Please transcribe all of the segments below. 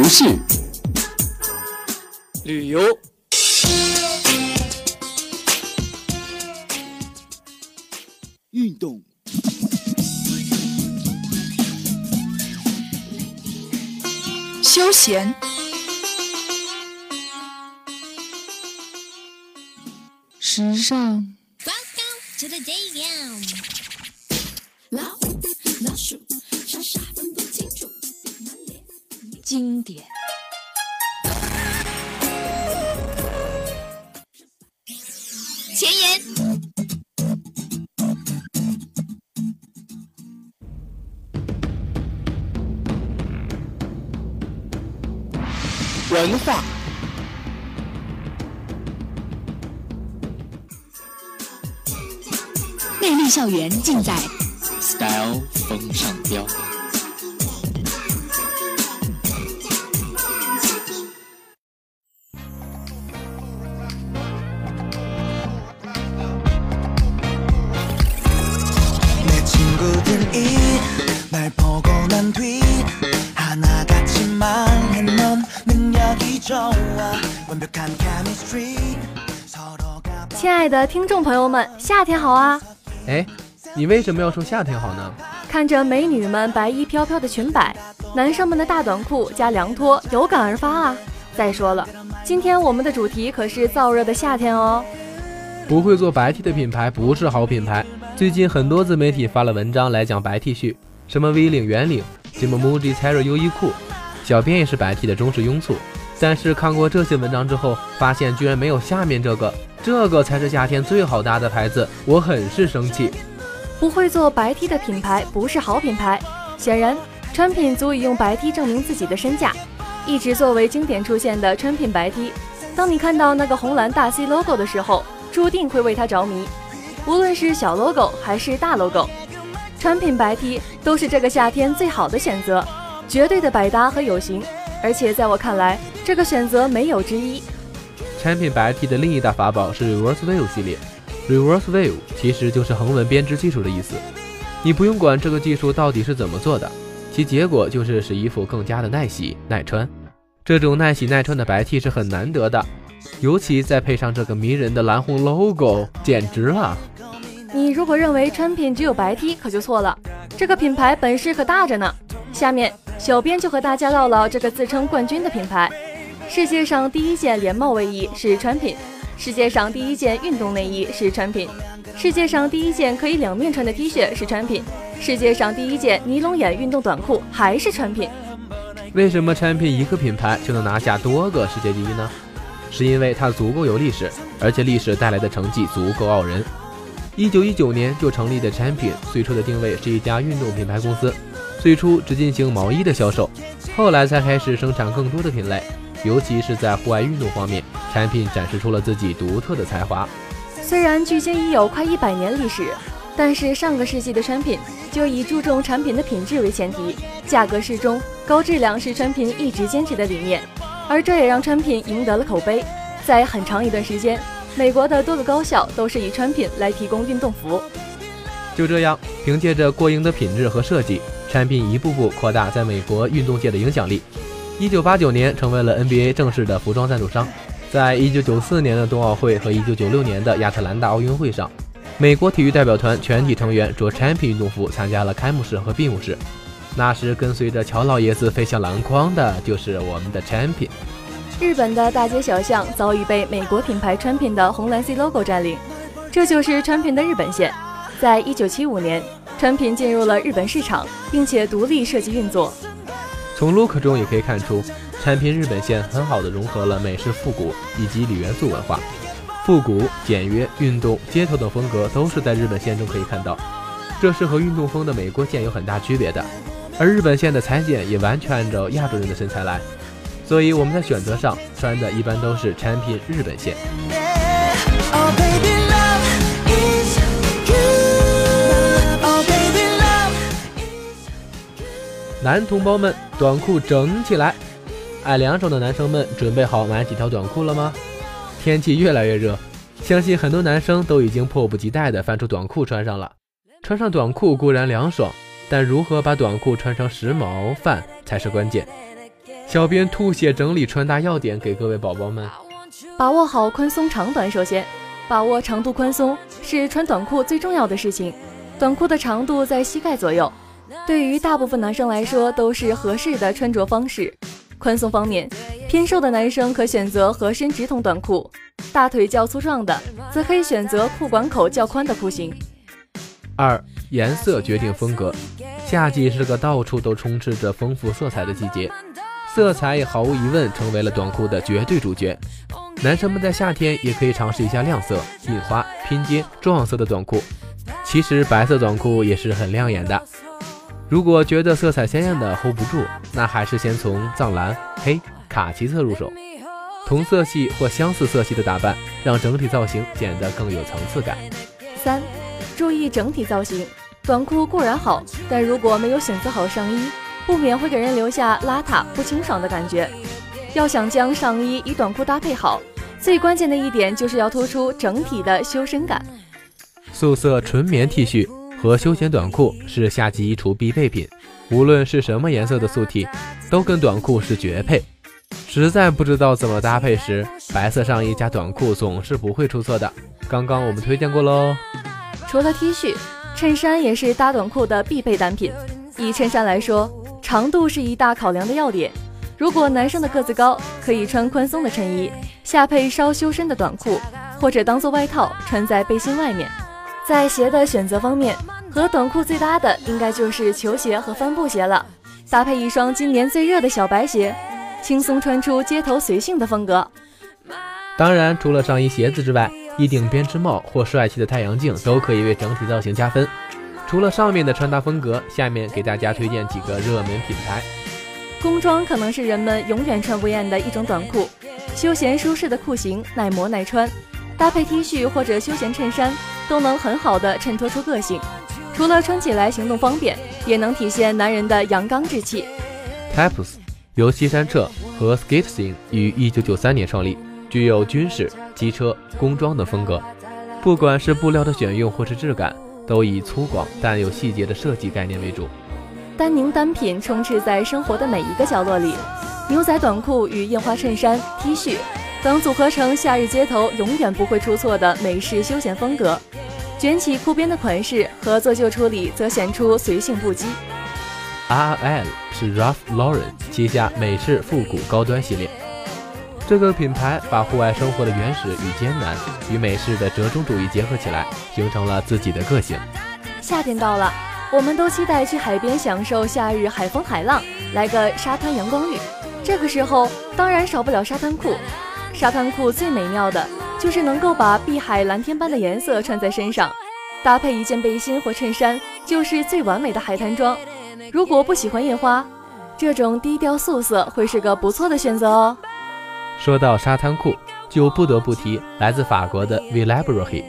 服饰、旅游、运动、休闲、时尚。经典。前沿。文化。魅力校园尽在 Style 风尚标。亲爱的听众朋友们，夏天好啊！哎，你为什么要说夏天好呢？看着美女们白衣飘飘的裙摆，男生们的大短裤加凉拖，有感而发啊！再说了，今天我们的主题可是燥热的夏天哦。不会做白 T 的品牌不是好品牌。最近很多自媒体发了文章来讲白 T 恤，什么 V 领、圆领，什么 MUJI、Terry 优衣库，小编也是白 T 的忠实拥簇。但是看过这些文章之后，发现居然没有下面这个，这个才是夏天最好搭的牌子，我很是生气。不会做白 T 的品牌不是好品牌。显然，川品足以用白 T 证明自己的身价。一直作为经典出现的川品白 T，当你看到那个红蓝大 C logo 的时候，注定会为它着迷。无论是小 logo 还是大 logo，产品白 T 都是这个夏天最好的选择，绝对的百搭和有型。而且在我看来，这个选择没有之一。产品白 T 的另一大法宝是 Reverse Wave 系列。Reverse Wave 其实就是横纹编织技术的意思。你不用管这个技术到底是怎么做的，其结果就是使衣服更加的耐洗耐穿。这种耐洗耐穿的白 T 是很难得的，尤其再配上这个迷人的蓝红 logo，简直了！你如果认为川品只有白 T，可就错了。这个品牌本事可大着呢。下面。小编就和大家唠唠这个自称冠军的品牌。世界上第一件连帽卫衣是川品，世界上第一件运动内衣是川品，世界上第一件可以两面穿的 T 恤是川品，世界上第一件尼龙眼运动短裤还是川品。为什么川品一个品牌就能拿下多个世界第一呢？是因为它足够有历史，而且历史带来的成绩足够傲人。一九一九年就成立的产品，最初的定位是一家运动品牌公司。最初只进行毛衣的销售，后来才开始生产更多的品类，尤其是在户外运动方面，产品展示出了自己独特的才华。虽然距今已有快一百年历史，但是上个世纪的产品就以注重产品的品质为前提，价格适中、高质量是产品一直坚持的理念，而这也让产品赢得了口碑。在很长一段时间，美国的多个高校都是以产品来提供运动服。就这样，凭借着过硬的品质和设计。产品一步步扩大在美国运动界的影响力。一九八九年成为了 NBA 正式的服装赞助商。在一九九四年的冬奥会和一九九六年的亚特兰大奥运会上，美国体育代表团全体成员着产品运动服参加了开幕式和闭幕式。那时跟随着乔老爷子飞向篮筐的就是我们的产品。日本的大街小巷早已被美国品牌产品的红蓝 C logo 占领，这就是产品的日本线。在一九七五年。产品进入了日本市场，并且独立设计运作。从 look 中也可以看出，产品日本线很好的融合了美式复古以及铝元素文化。复古、简约、运动、街头等风格都是在日本线中可以看到，这是和运动风的美国线有很大区别的。而日本线的裁剪也完全按照亚洲人的身材来，所以我们在选择上穿的一般都是产品日本线。男同胞们，短裤整起来！爱凉爽的男生们，准备好买几条短裤了吗？天气越来越热，相信很多男生都已经迫不及待地翻出短裤穿上了。穿上短裤固然凉爽，但如何把短裤穿成时髦范才是关键。小编吐血整理穿搭要点给各位宝宝们。把握好宽松长短，首先把握长度宽松是穿短裤最重要的事情。短裤的长度在膝盖左右，对于大部分男生来说都是合适的穿着方式。宽松方面，偏瘦的男生可选择合身直筒短裤，大腿较粗壮的则可以选择裤管口较宽的裤型。二、颜色决定风格，夏季是个到处都充斥着丰富色彩的季节。色彩也毫无疑问成为了短裤的绝对主角。男生们在夏天也可以尝试一下亮色、印花、拼接、撞色的短裤。其实白色短裤也是很亮眼的。如果觉得色彩鲜艳的 hold 不住，那还是先从藏蓝、黑、卡其色入手。同色系或相似色系的打扮，让整体造型显得更有层次感。三、注意整体造型。短裤固然好，但如果没有选择好上衣。不免会给人留下邋遢不清爽的感觉。要想将上衣与短裤搭配好，最关键的一点就是要突出整体的修身感。素色纯棉 T 恤和休闲短裤是夏季衣橱必备品，无论是什么颜色的素 T，都跟短裤是绝配。实在不知道怎么搭配时，白色上衣加短裤总是不会出错的。刚刚我们推荐过喽。除了 T 恤，衬衫也是搭短裤的必备单品。以衬衫来说，长度是一大考量的要点。如果男生的个子高，可以穿宽松的衬衣，下配稍修身的短裤，或者当做外套穿在背心外面。在鞋的选择方面，和短裤最搭的应该就是球鞋和帆布鞋了。搭配一双今年最热的小白鞋，轻松穿出街头随性的风格。当然，除了上衣鞋子之外，一顶编织帽或帅气的太阳镜都可以为整体造型加分。除了上面的穿搭风格，下面给大家推荐几个热门品牌。工装可能是人们永远穿不厌的一种短裤，休闲舒适的裤型，耐磨耐穿，搭配 T 恤或者休闲衬衫，都能很好的衬托出个性。除了穿起来行动方便，也能体现男人的阳刚之气。Taps 由西山彻和 Skatesing 于1993年创立，具有军事、机车、工装的风格。不管是布料的选用或是质感。都以粗犷但有细节的设计概念为主，丹宁单品充斥在生活的每一个角落里。牛仔短裤与印花衬衫、T 恤等组合成夏日街头永远不会出错的美式休闲风格。卷起裤边的款式和做旧处理则显出随性不羁。RL 是 Ralph Lauren 旗下美式复古高端系列。这个品牌把户外生活的原始与艰难与美式的折中主义结合起来，形成了自己的个性。夏天到了，我们都期待去海边享受夏日海风海浪，来个沙滩阳光浴。这个时候当然少不了沙滩裤。沙滩裤最美妙的就是能够把碧海蓝天般的颜色穿在身上，搭配一件背心或衬衫，就是最完美的海滩装。如果不喜欢印花，这种低调素色会是个不错的选择哦。说到沙滩裤，就不得不提来自法国的 Villabrerie。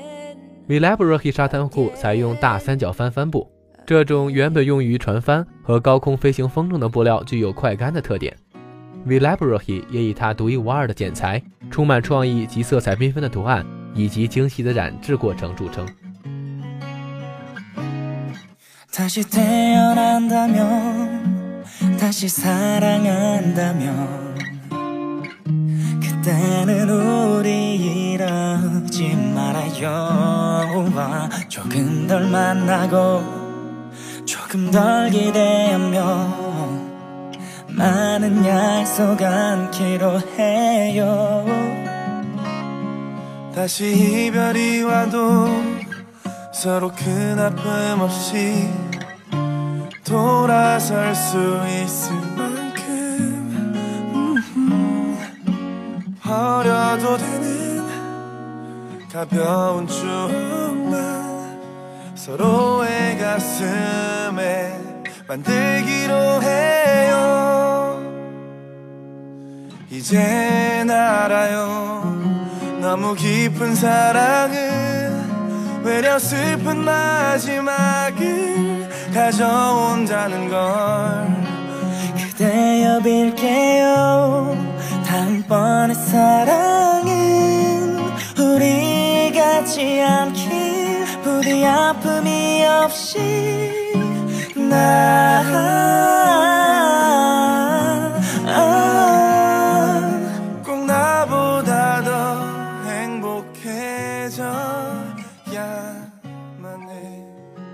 Villabrerie 沙滩裤采用大三角帆帆布，这种原本用于船帆和高空飞行风筝的布料具有快干的特点。Villabrerie 也以它独一无二的剪裁、充满创意及色彩缤纷的图案以及精细的染制过程著称。 그때는 우리 이러지 말아요. 조금 덜 만나고 조금 덜 기대하며 많은 약속 않기로 해요. 다시 이별이 와도 서로 큰 아픔 없이 돌아설 수 있을 버려도 되는 가벼운 추억만 서로의 가슴에 만들기로 해요. 이젠 알아요. 너무 깊은 사랑은 외려 슬픈 마지막을 가져온다는 걸 그대여 빌게요. 다음번의 사랑 않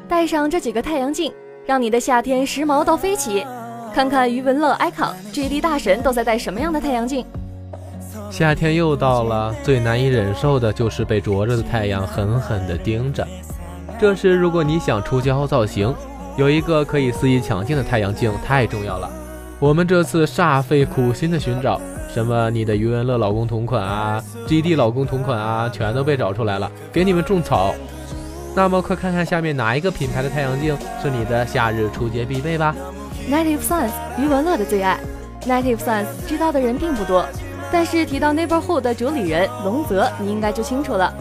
戴上这几个太阳镜，让你的夏天时髦到飞起。看看余文乐、icon、GD 大神都在戴什么样的太阳镜。夏天又到了，最难以忍受的就是被灼热的太阳狠狠地盯着。这时，如果你想出胶造型，有一个可以肆意抢镜的太阳镜太重要了。我们这次煞费苦心的寻找，什么你的余文乐老公同款啊，GD 老公同款啊，全都被找出来了，给你们种草。那么，快看看下面哪一个品牌的太阳镜是你的夏日出街必备吧。Native Suns 余文乐的最爱。Native Suns 知道的人并不多，但是提到 Neighborhood 的主理人龙泽，你应该就清楚了。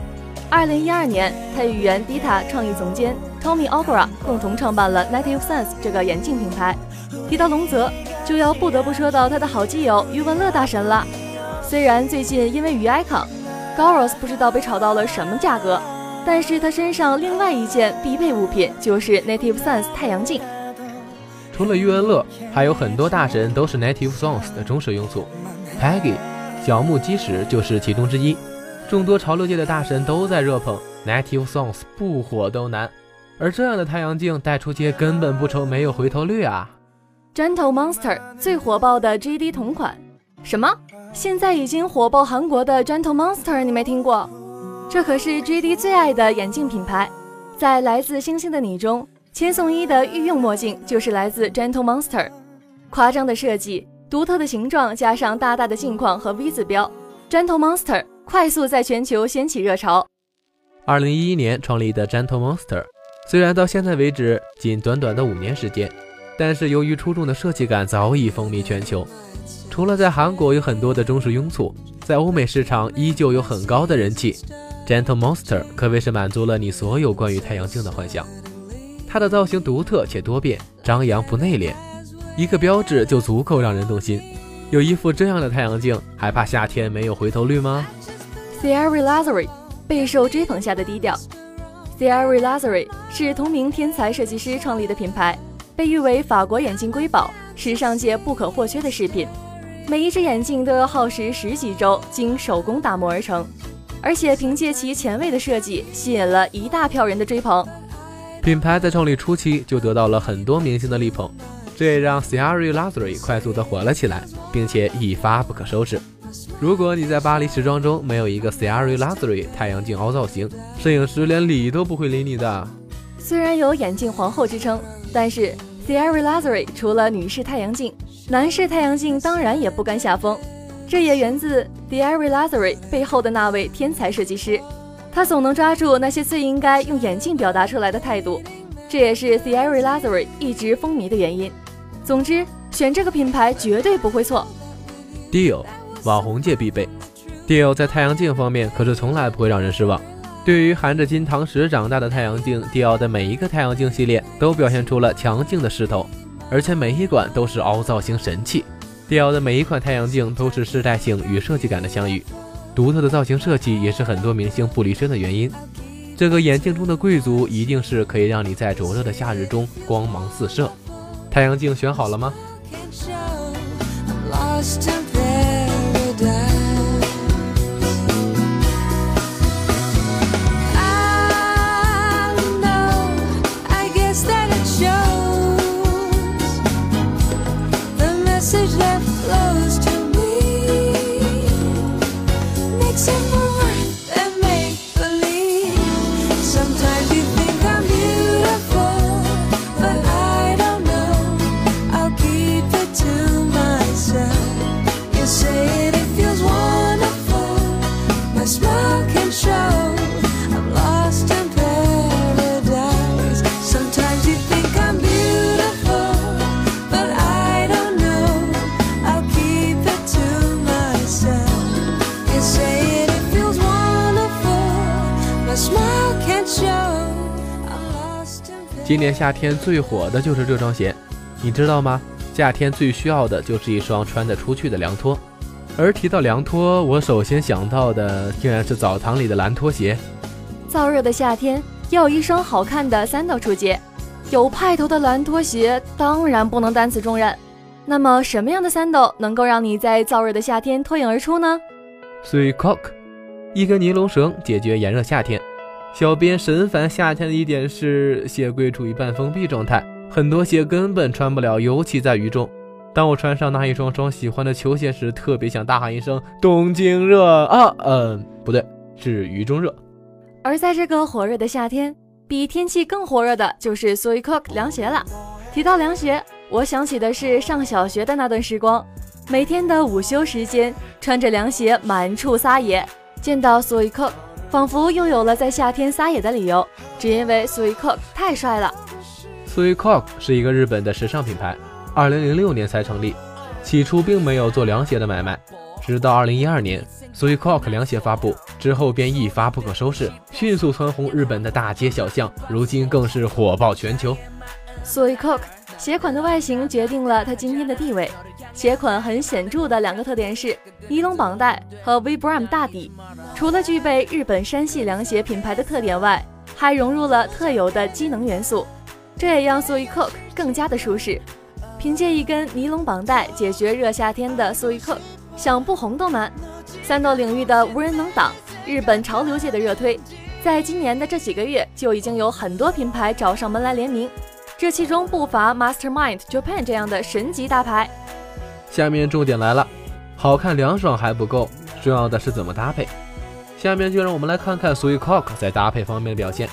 二零一二年，他与原 Dita 创意总监 Tommy Ogura 共同创办了 Native Sons 这个眼镜品牌。提到龙泽，就要不得不说到他的好基友余文乐大神了。虽然最近因为余 icon，Goros 不知道被炒到了什么价格，但是他身上另外一件必备物品就是 Native Sons 太阳镜。除了余文乐，还有很多大神都是 Native Songs 的忠实用户。Peggy、小木基石就是其中之一。众多潮流界的大神都在热捧 Native Songs，不火都难。而这样的太阳镜带出街根本不愁没有回头率啊！Gentle Monster 最火爆的 GD 同款，什么？现在已经火爆韩国的 Gentle Monster，你没听过？这可是 GD 最爱的眼镜品牌，在来自星星的你中。千颂伊的御用墨镜就是来自 Gentle Monster，夸张的设计、独特的形状，加上大大的镜框和 V 字标，Gentle Monster 快速在全球掀起热潮。二零一一年创立的 Gentle Monster，虽然到现在为止仅短短的五年时间，但是由于出众的设计感早已风靡全球。除了在韩国有很多的忠实拥簇，在欧美市场依旧有很高的人气。Gentle Monster 可谓是满足了你所有关于太阳镜的幻想。它的造型独特且多变，张扬不内敛，一个标志就足够让人动心。有一副这样的太阳镜，还怕夏天没有回头率吗 t h i e r r y Lazary 备受追捧下的低调。t h i e r r y Lazary 是同名天才设计师创立的品牌，被誉为法国眼镜瑰宝，时尚界不可或缺的饰品。每一只眼镜都要耗时十几周，经手工打磨而成，而且凭借其前卫的设计，吸引了一大票人的追捧。品牌在创立初期就得到了很多明星的力捧，这也让 Ciara Luxury 快速的火了起来，并且一发不可收拾。如果你在巴黎时装周没有一个 Ciara Luxury 太阳镜凹造型，摄影师连理都不会理你的。虽然有眼镜皇后之称，但是 Ciara Luxury 除了女士太阳镜，男士太阳镜当然也不甘下风。这也源自 Ciara Luxury 背后的那位天才设计师。他总能抓住那些最应该用眼镜表达出来的态度，这也是 t h i e r r y Lazary 一直风靡的原因。总之，选这个品牌绝对不会错。Dior 网红界必备，Dior 在太阳镜方面可是从来不会让人失望。对于含着金汤匙长大的太阳镜，Dior 的每一个太阳镜系列都表现出了强劲的势头，而且每一款都是凹造型神器。Dior 的每一款太阳镜都是时代性与设计感的相遇。独特的造型设计也是很多明星不离身的原因。这个眼镜中的贵族一定是可以让你在灼热的夏日中光芒四射。太阳镜选好了吗？今年夏天最火的就是这双鞋，你知道吗？夏天最需要的就是一双穿得出去的凉拖。而提到凉拖，我首先想到的竟然是澡堂里的蓝拖鞋。燥热的夏天要有一双好看的三道出街，有派头的蓝拖鞋当然不能担此重任。那么什么样的三斗能够让你在燥热的夏天脱颖而出呢 t h r e e Cock，一根尼龙绳解决炎热夏天。小编神烦夏天的一点是鞋柜处于半封闭状态，很多鞋根本穿不了，尤其在雨中。当我穿上那一双双喜欢的球鞋时，特别想大喊一声“东京热啊”！嗯，不对，是雨中热。而在这个火热的夏天，比天气更火热的就是 s u i c o k 凉鞋了。提到凉鞋，我想起的是上小学的那段时光，每天的午休时间，穿着凉鞋满处撒野，见到 s u i c o k 仿佛又有了在夏天撒野的理由，只因为 s u i c o k 太帅了。s u i c o k 是一个日本的时尚品牌二零零六年才成立，起初并没有做凉鞋的买卖，直到二零一二年 s u i c o k 凉鞋发布之后，便一发不可收拾，迅速蹿红日本的大街小巷，如今更是火爆全球。s u i c o k 鞋款的外形决定了它今天的地位。鞋款很显著的两个特点是尼龙绑带和 Vibram 大底。除了具备日本山系凉鞋品牌的特点外，还融入了特有的机能元素，这也让 s u i c o o k 更加的舒适。凭借一根尼龙绑带解决热夏天的 s u i c o k 想不红都难。三斗领域的无人能挡，日本潮流界的热推，在今年的这几个月就已经有很多品牌找上门来联名。这其中不乏 Mastermind Japan 这样的神级大牌。下面重点来了，好看凉爽还不够，重要的是怎么搭配。下面就让我们来看看 s u i c o k 在搭配方面的表现。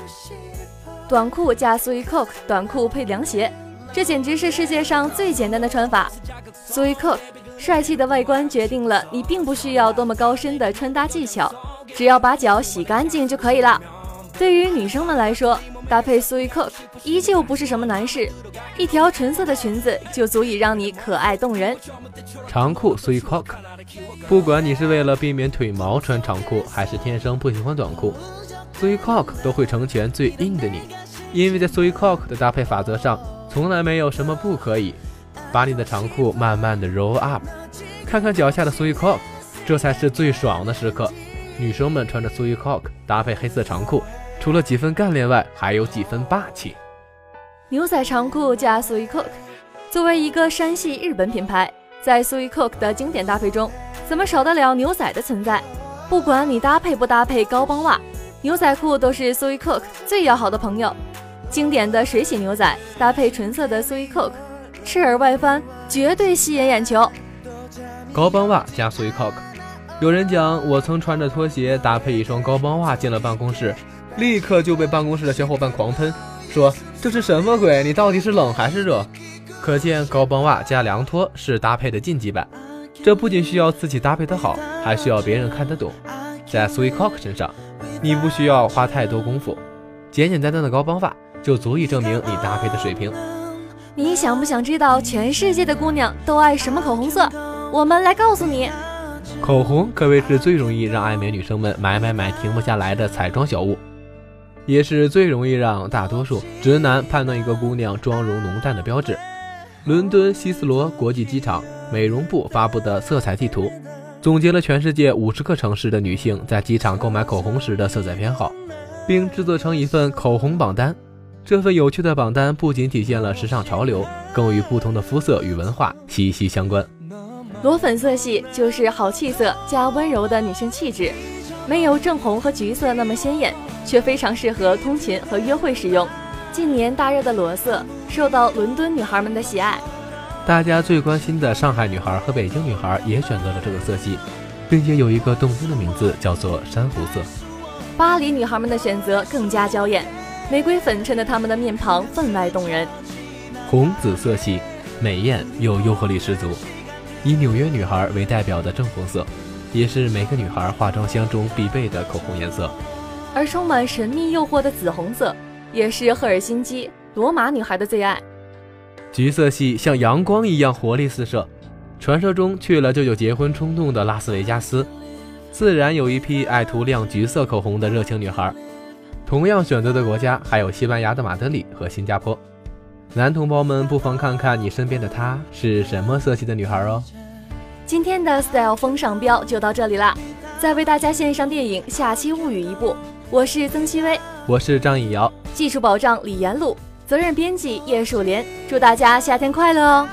短裤加 s u i c o k 短裤配凉鞋，这简直是世界上最简单的穿法。s u i c o k 帅气的外观决定了你并不需要多么高深的穿搭技巧，只要把脚洗干净就可以了。对于女生们来说，搭配 s u i c o k 依旧不是什么难事，一条纯色的裙子就足以让你可爱动人。长裤 SuiCock，不管你是为了避免腿毛穿长裤，还是天生不喜欢短裤，SuiCock 都会成全最硬的你。因为在 SuiCock 的搭配法则上，从来没有什么不可以。把你的长裤慢慢的 roll up，看看脚下的 SuiCock，这才是最爽的时刻。女生们穿着 SuiCock 搭配黑色长裤。除了几分干练外，还有几分霸气。牛仔长裤加 s u i Cook，作为一个山系日本品牌，在 s u i Cook 的经典搭配中，怎么少得了牛仔的存在？不管你搭配不搭配高帮袜，牛仔裤都是 s u i Cook 最要好的朋友。经典的水洗牛仔搭配纯色的 s u i Cook，赤耳外翻，绝对吸引眼球。高帮袜加 s u i c o k 有人讲，我曾穿着拖鞋搭配一双高帮袜进了办公室。立刻就被办公室的小伙伴狂喷，说这是什么鬼？你到底是冷还是热？可见高帮袜加凉拖是搭配的禁忌版。这不仅需要自己搭配的好，还需要别人看得懂。在 s w e e t Cock 身上，你不需要花太多功夫，简简单单的高帮袜就足以证明你搭配的水平。你想不想知道全世界的姑娘都爱什么口红色？我们来告诉你，口红可谓是最容易让爱美女生们买买买停不下来的彩妆小物。也是最容易让大多数直男判断一个姑娘妆容浓淡的标志。伦敦希斯罗国际机场美容部发布的色彩地图，总结了全世界五十个城市的女性在机场购买口红时的色彩偏好，并制作成一份口红榜单。这份有趣的榜单不仅体现了时尚潮流，更与不同的肤色与文化息息相关。裸粉色系就是好气色加温柔的女性气质，没有正红和橘色那么鲜艳。却非常适合通勤和约会使用。近年大热的裸色受到伦敦女孩们的喜爱，大家最关心的上海女孩和北京女孩也选择了这个色系，并且有一个动听的名字叫做珊瑚色。巴黎女孩们的选择更加娇艳，玫瑰粉衬得她们的面庞分外动人。红紫色系美艳又诱惑力十足，以纽约女孩为代表的正红色，也是每个女孩化妆箱中必备的口红颜色。而充满神秘诱惑的紫红色，也是赫尔辛基罗马女孩的最爱。橘色系像阳光一样活力四射，传说中去了就有结婚冲动的拉斯维加斯，自然有一批爱涂亮橘色口红的热情女孩。同样选择的国家还有西班牙的马德里和新加坡。男同胞们不妨看看你身边的她是什么色系的女孩哦。今天的 Style 风尚标就到这里啦，再为大家献上电影《下期物语》一部。我是曾希薇，我是张以瑶，技术保障李延鲁，责任编辑叶树莲，祝大家夏天快乐哦！